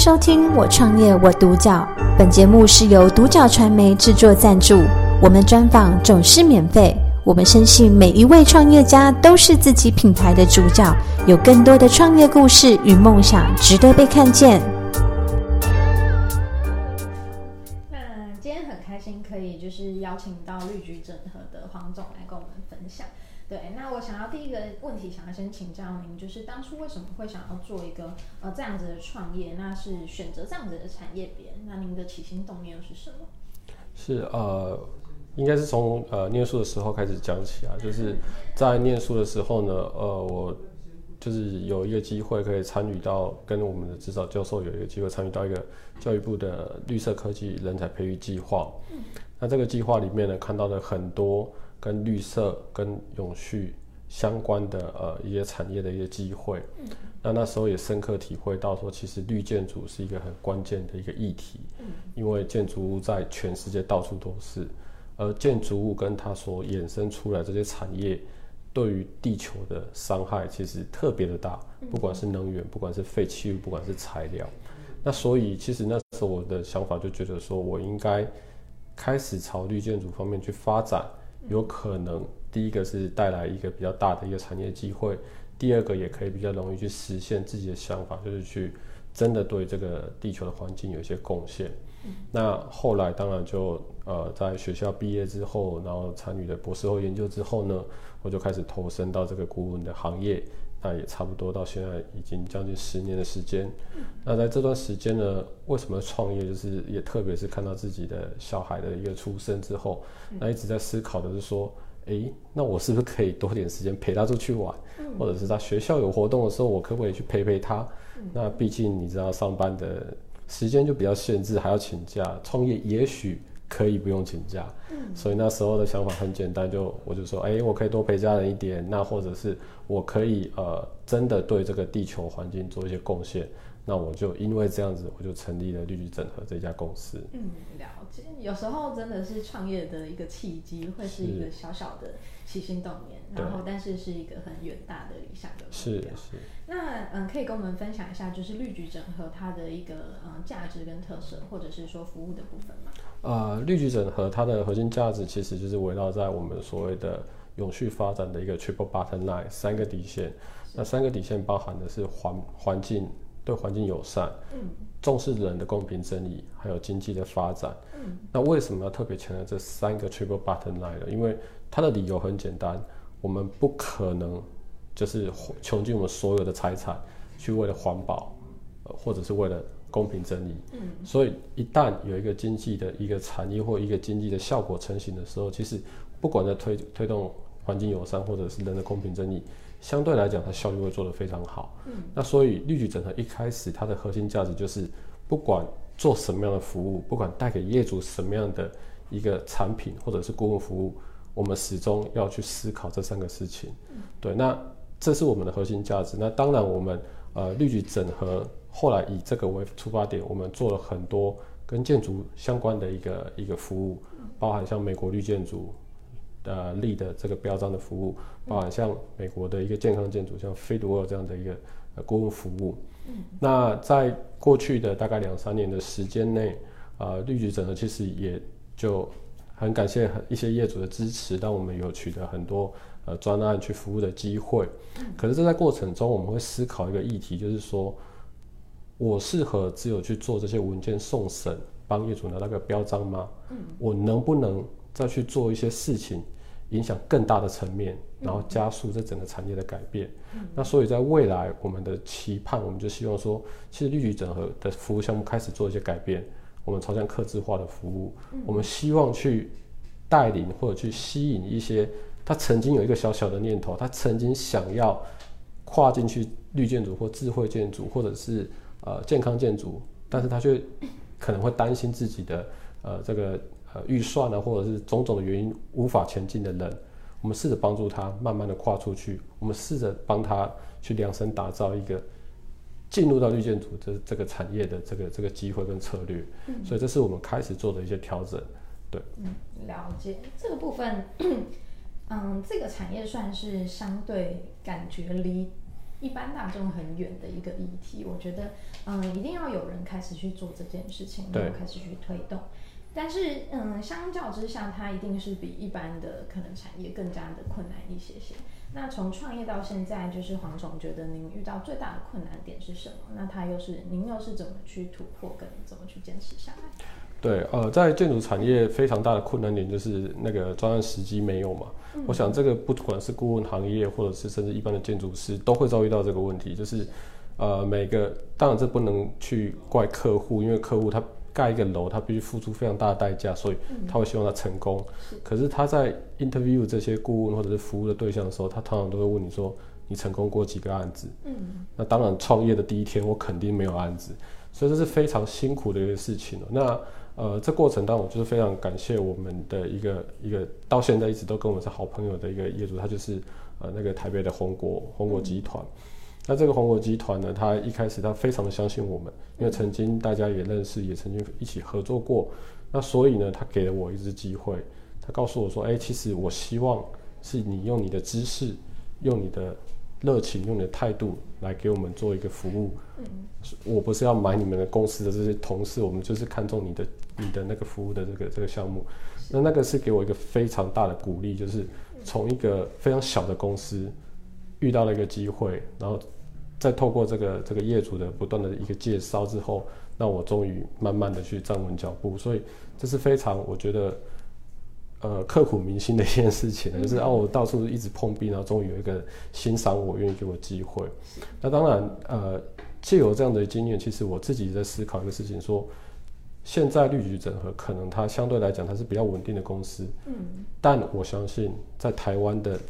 收听《我创业我独角》，本节目是由独角传媒制作赞助，我们专访总是免费。我们深信每一位创业家都是自己品牌的主角，有更多的创业故事与梦想值得被看见。那今天很开心，可以就是邀请到绿橘整合的黄总来跟我们分享。对，那我想要第一个问题，想要先请教您，就是当初为什么会想要做一个呃这样子的创业？那是选择这样子的产业别？那您的起心动念又是什么？是呃，应该是从呃念书的时候开始讲起啊，就是在念书的时候呢，呃，我就是有一个机会可以参与到跟我们的指导教授有一个机会参与到一个教育部的绿色科技人才培育计划。嗯，那这个计划里面呢，看到了很多。跟绿色、跟永续相关的呃一些产业的一些机会，嗯，那那时候也深刻体会到说，其实绿建筑是一个很关键的一个议题，嗯，因为建筑物在全世界到处都是，而建筑物跟它所衍生出来这些产业，对于地球的伤害其实特别的大，不管是能源，不管是废弃物，不管是材料，那所以其实那时候我的想法就觉得说，我应该开始朝绿建筑方面去发展。有可能，第一个是带来一个比较大的一个产业机会，第二个也可以比较容易去实现自己的想法，就是去真的对这个地球的环境有一些贡献。那后来当然就呃在学校毕业之后，然后参与了博士后研究之后呢，我就开始投身到这个顾问的行业。那也差不多到现在已经将近十年的时间。那在这段时间呢，为什么创业？就是也特别是看到自己的小孩的一个出生之后，那一直在思考的是说，诶，那我是不是可以多点时间陪他出去玩，或者是他学校有活动的时候，我可不可以去陪陪他？那毕竟你知道上班的时间就比较限制，还要请假。创业也许。可以不用请假，嗯，所以那时候的想法很简单，就我就说，哎、欸，我可以多陪家人一点，那或者是我可以呃，真的对这个地球环境做一些贡献，那我就因为这样子，我就成立了绿橘整合这家公司。嗯，了解。有时候真的是创业的一个契机，会是一个小小的起心动念，然后但是是一个很远大的理想的目标。是是。那嗯，可以跟我们分享一下，就是绿橘整合它的一个嗯价值跟特色，或者是说服务的部分吗？呃，绿橘整合它的核心价值其实就是围绕在我们所谓的永续发展的一个 triple bottom line 三个底线。那三个底线包含的是环环境，对环境友善，嗯，重视人的公平正义，还有经济的发展。嗯，那为什么要特别强调这三个 triple bottom line 呢？因为它的理由很简单，我们不可能就是穷尽我们所有的财产去为了环保，呃，或者是为了。公平正义，嗯，所以一旦有一个经济的一个产业或一个经济的效果成型的时候，其实不管在推推动环境友善或者是人的公平正义，相对来讲它效率会做得非常好。嗯，那所以绿举整合一开始它的核心价值就是，不管做什么样的服务，不管带给业主什么样的一个产品或者是顾问服务，我们始终要去思考这三个事情。嗯，对，那这是我们的核心价值。那当然我们呃绿举整合。后来以这个为出发点，我们做了很多跟建筑相关的一个一个服务，包含像美国绿建筑的立的这个标章的服务，包含像美国的一个健康建筑，像 Fitwel 这样的一个呃顾问服务。那在过去的大概两三年的时间内，呃，绿局整合其实也就很感谢一些业主的支持，让我们有取得很多呃专案去服务的机会。可是这在过程中，我们会思考一个议题，就是说。我适合只有去做这些文件送审，帮业主拿那个标章吗？嗯，我能不能再去做一些事情，影响更大的层面，然后加速这整个产业的改变？嗯，那所以在未来，我们的期盼，我们就希望说，其实绿局整合的服务项目开始做一些改变，我们朝向客制化的服务，我们希望去带领或者去吸引一些他曾经有一个小小的念头，他曾经想要跨进去绿建筑或智慧建筑，或者是呃，健康建筑，但是他却可能会担心自己的呃这个呃预算啊，或者是种种的原因无法前进的人，我们试着帮助他慢慢的跨出去，我们试着帮他去量身打造一个进入到绿建筑这这个产业的这个这个机会跟策略，嗯，所以这是我们开始做的一些调整，对，嗯，了解这个部分，嗯，这个产业算是相对感觉离。一般大众很远的一个议题。我觉得，嗯，一定要有人开始去做这件事情，然后开始去推动。但是，嗯，相较之下，它一定是比一般的可能产业更加的困难一些些。那从创业到现在，就是黄总觉得您遇到最大的困难点是什么？那他又是您又是怎么去突破，跟怎么去坚持下来？对，呃，在建筑产业非常大的困难点就是那个专案时机没有嘛。我想这个不管是顾问行业，或者是甚至一般的建筑师，都会遭遇到这个问题，就是，呃，每个当然这不能去怪客户，因为客户他。盖一个楼，他必须付出非常大的代价，所以他会希望他成功。嗯、可是他在 interview 这些顾问或者是服务的对象的时候，他通常都会问你说：“你成功过几个案子？”嗯，那当然，创业的第一天我肯定没有案子，所以这是非常辛苦的一个事情。那呃，这过程当中，我就是非常感谢我们的一个一个到现在一直都跟我们是好朋友的一个业主，他就是呃那个台北的红国红国集团。嗯那这个红果集团呢，他一开始他非常的相信我们，因为曾经大家也认识，也曾经一起合作过。那所以呢，他给了我一次机会，他告诉我说：“哎，其实我希望是你用你的知识，用你的热情，用你的态度来给我们做一个服务。我不是要买你们的公司的这些同事，我们就是看中你的你的那个服务的这个这个项目。那那个是给我一个非常大的鼓励，就是从一个非常小的公司。”遇到了一个机会，然后再透过这个这个业主的不断的一个介绍之后，那我终于慢慢的去站稳脚步，所以这是非常我觉得呃刻骨 铭心的一件事情，就是啊我到处一直碰壁，然后终于有一个欣赏我、愿意给我机会。那当然呃借由这样的经验，其实我自己在思考一个事情说，现在绿局整合可能它相对来讲它是比较稳定的公司，嗯，但我相信在台湾的。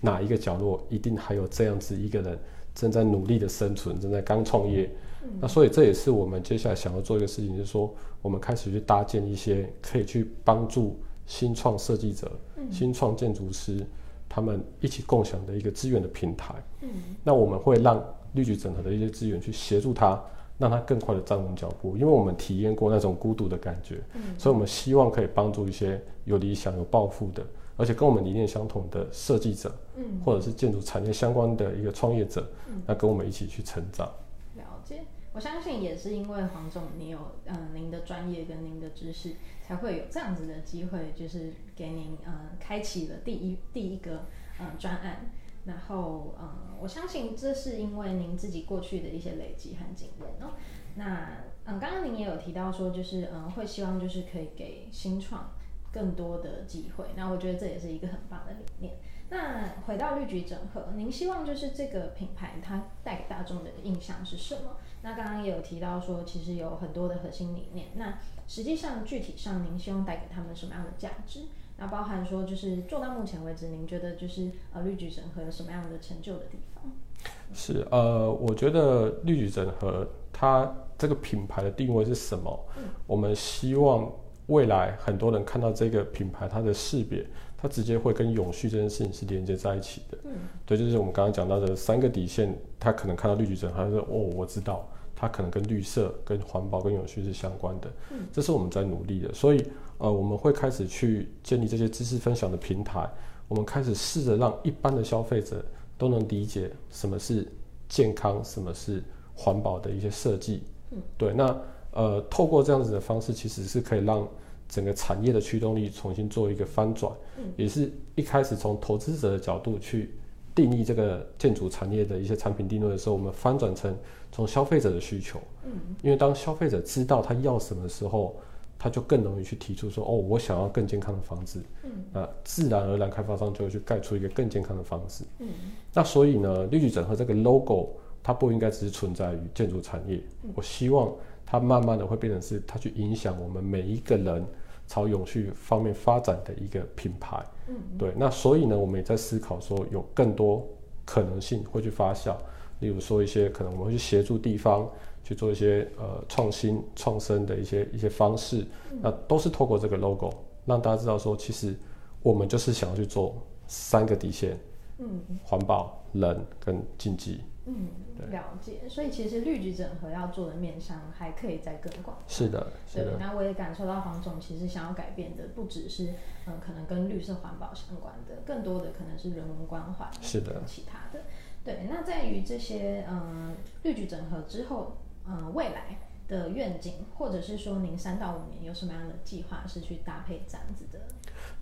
哪一个角落一定还有这样子一个人正在努力的生存，正在刚创业。嗯、那所以这也是我们接下来想要做一个事情，就是说我们开始去搭建一些可以去帮助新创设计者、嗯、新创建筑师他们一起共享的一个资源的平台。嗯、那我们会让绿橘整合的一些资源去协助他，让他更快的站稳脚步，因为我们体验过那种孤独的感觉，嗯、所以我们希望可以帮助一些有理想、有抱负的。而且跟我们理念相同的设计者，嗯，或者是建筑产业相关的一个创业者，嗯，那跟我们一起去成长。了解，我相信也是因为黄总你有嗯、呃、您的专业跟您的知识，才会有这样子的机会，就是给您嗯、呃、开启了第一第一个嗯专、呃、案。然后嗯、呃，我相信这是因为您自己过去的一些累积和经验哦。那嗯，刚刚您也有提到说，就是嗯、呃、会希望就是可以给新创。更多的机会，那我觉得这也是一个很棒的理念。那回到绿菊整合，您希望就是这个品牌它带给大众的印象是什么？那刚刚也有提到说，其实有很多的核心理念。那实际上具体上，您希望带给他们什么样的价值？那包含说，就是做到目前为止，您觉得就是呃绿菊整合有什么样的成就的地方？是呃，我觉得绿菊整合它这个品牌的定位是什么？嗯、我们希望。未来很多人看到这个品牌，它的识别，它直接会跟永续这件事情是连接在一起的。嗯，对，就是我们刚刚讲到的三个底线，他可能看到绿橘整合，他说：“哦，我知道，它可能跟绿色、跟环保、跟永续是相关的。”嗯，这是我们在努力的。所以，呃，我们会开始去建立这些知识分享的平台，我们开始试着让一般的消费者都能理解什么是健康，什么是环保的一些设计。嗯，对，那。呃，透过这样子的方式，其实是可以让整个产业的驱动力重新做一个翻转，嗯、也是一开始从投资者的角度去定义这个建筑产业的一些产品定位的时候，我们翻转成从消费者的需求，嗯，因为当消费者知道他要什么的时候，他就更容易去提出说，哦，我想要更健康的房子，嗯，那自然而然开发商就会去盖出一个更健康的房子，嗯，那所以呢，绿橘整合这个 logo 它不应该只是存在于建筑产业，嗯、我希望。它慢慢的会变成是它去影响我们每一个人朝永续方面发展的一个品牌。嗯，对。那所以呢，我们也在思考说有更多可能性会去发酵，例如说一些可能我们会去协助地方去做一些呃创新创生的一些一些方式。嗯，那都是透过这个 logo 让大家知道说，其实我们就是想要去做三个底线。嗯，环保、人跟经济。嗯，了解。所以其实绿局整合要做的面向还可以再更广。是的，是的。那我也感受到黄总其实想要改变的不只是嗯，可能跟绿色环保相关的，更多的可能是人文关怀，是的，其他的。对，那在于这些嗯绿局整合之后，嗯未来的愿景，或者是说您三到五年有什么样的计划是去搭配这样子的？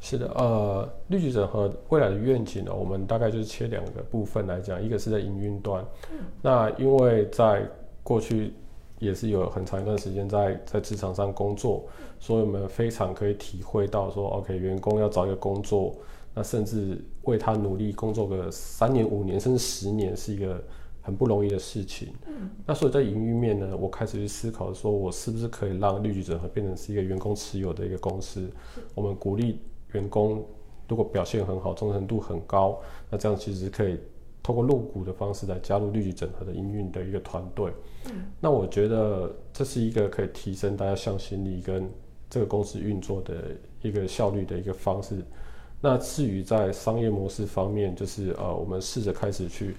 是的，呃，绿巨人和未来的愿景呢，我们大概就是切两个部分来讲，一个是在营运端，嗯，那因为在过去也是有很长一段时间在在职场上工作，所以我们非常可以体会到说，OK，员工要找一个工作，那甚至为他努力工作个三年、五年甚至十年是一个很不容易的事情，嗯，那所以在营运面呢，我开始去思考说，我是不是可以让绿橘整合变成是一个员工持有的一个公司，我们鼓励。员工如果表现很好，忠诚度很高，那这样其实可以透过入股的方式来加入绿橘整合的营运的一个团队。嗯，那我觉得这是一个可以提升大家向心力跟这个公司运作的一个效率的一个方式。那至于在商业模式方面，就是呃，我们试着开始去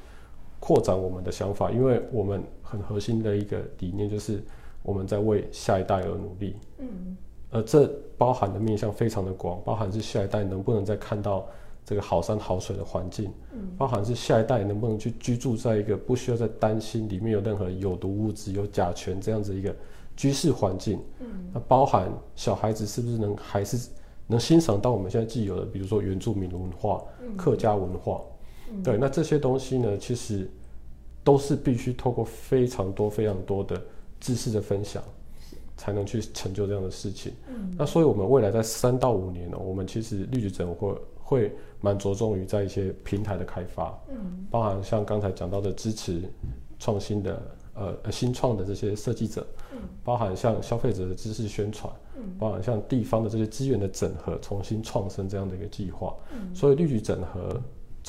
扩展我们的想法，因为我们很核心的一个理念就是我们在为下一代而努力。嗯。而，这包含的面向非常的广，包含是下一代能不能再看到这个好山好水的环境，嗯，包含是下一代能不能去居住在一个不需要再担心里面有任何有毒物质、有甲醛这样子一个居室环境，嗯，那包含小孩子是不是能还是能欣赏到我们现在既有的，比如说原住民文化、嗯、客家文化，嗯，对，那这些东西呢，其实都是必须透过非常多非常多的知识的分享。才能去成就这样的事情。嗯，那所以我们未来在三到五年呢，我们其实绿植整合会蛮着重于在一些平台的开发，嗯，包含像刚才讲到的支持创新的呃新创的这些设计者，嗯，包含像消费者的知识宣传，嗯，包含像地方的这些资源的整合，重新创生这样的一个计划。嗯，所以绿局整合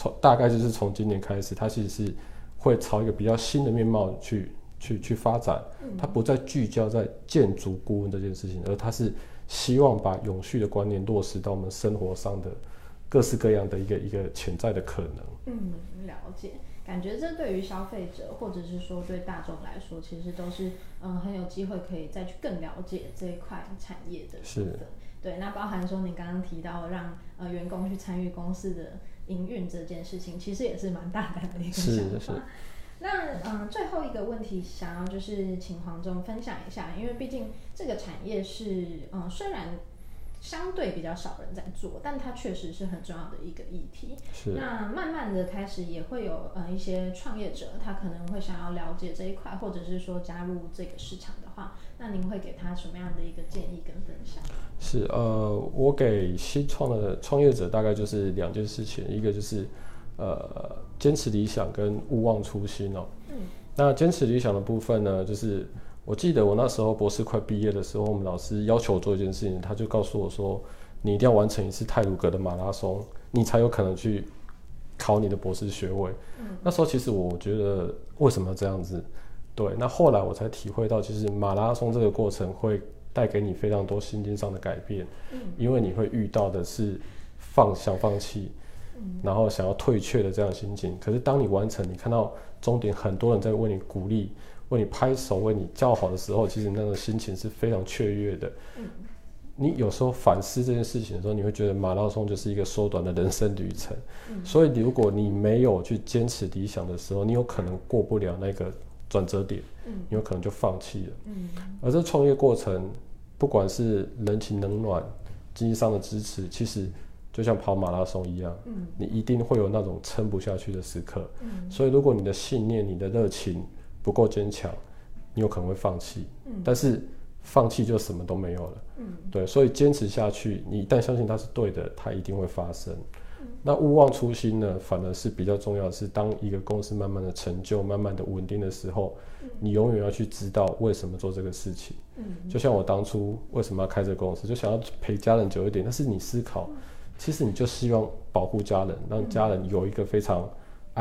从大概就是从今年开始，它其实是会朝一个比较新的面貌去。去去发展，它不再聚焦在建筑顾问这件事情，而它是希望把永续的观念落实到我们生活上的各式各样的一个一个潜在的可能。嗯，了解，感觉这对于消费者或者是说对大众来说，其实都是嗯很有机会可以再去更了解这一块产业的。是的，对，那包含说你刚刚提到让呃员工去参与公司的营运这件事情，其实也是蛮大胆的一个想法。是是。那嗯，最后一个问题，想要就是请黄总分享一下，因为毕竟这个产业是嗯，虽然相对比较少人在做，但它确实是很重要的一个议题。是。那慢慢的开始也会有呃一些创业者，他可能会想要了解这一块，或者是说加入这个市场的话，那您会给他什么样的一个建议跟分享？是呃，我给新创的创业者大概就是两件事情，一个就是。呃，坚持理想跟勿忘初心哦。嗯。那坚持理想的部分呢，就是我记得我那时候博士快毕业的时候，我们老师要求我做一件事情，他就告诉我说，你一定要完成一次泰鲁格的马拉松，你才有可能去考你的博士学位。嗯。那时候其实我觉得为什么要这样子？对。那后来我才体会到，其实马拉松这个过程会带给你非常多心境上的改变。嗯。因为你会遇到的是放想放弃。然后想要退却的这样心情，可是当你完成，你看到终点，很多人在为你鼓励、为你拍手、为你叫好的时候，其实那种心情是非常雀跃的。你有时候反思这件事情的时候，你会觉得马拉松就是一个缩短的人生旅程。所以如果你没有去坚持理想的时候，你有可能过不了那个转折点，你有可能就放弃了。而这创业过程，不管是人情冷暖、经济上的支持，其实。就像跑马拉松一样，嗯，你一定会有那种撑不下去的时刻，嗯，所以如果你的信念、你的热情不够坚强，你有可能会放弃，嗯，但是放弃就什么都没有了，嗯，对，所以坚持下去，你一旦相信它是对的，它一定会发生。嗯，那勿忘初心呢，反而是比较重要的是，当一个公司慢慢的成就、慢慢的稳定的时候，嗯，你永远要去知道为什么做这个事情，嗯，就像我当初为什么要开这个公司，就想要陪家人久一点，但是你思考。其实你就希望保护家人，让家人有一个非常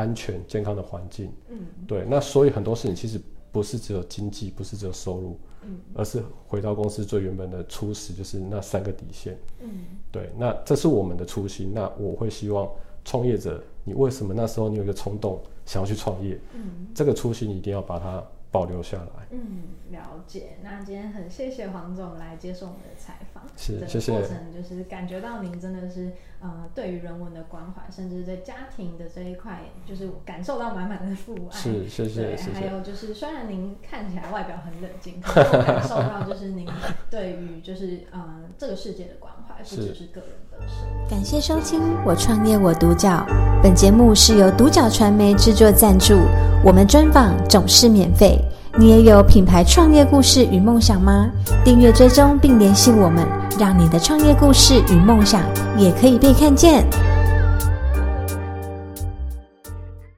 安全、健康的环境。嗯，对。那所以很多事情其实不是只有经济，不是只有收入，嗯，而是回到公司最原本的初始，就是那三个底线。嗯，对。那这是我们的初心。那我会希望创业者，你为什么那时候你有一个冲动想要去创业？嗯，这个初心你一定要把它保留下来。嗯，了解。那今天很谢谢黄总来接受我们的采访，是的谢谢。过程就是感觉到您真的是呃，对于人文的关怀，甚至在家庭的这一块，就是感受到满满的父爱。是，谢谢。对，谢谢。还有就是，虽然您看起来外表很冷静，可是我感受到就是您对于就是呃这个世界的关怀，不只是个人的事。感谢收听《我创业我独角》，本节目是由独角传媒制作赞助，我们专访总是免费。你也有品牌创业故事与梦想吗？订阅追踪并联系我们，让你的创业故事与梦想也可以被看见。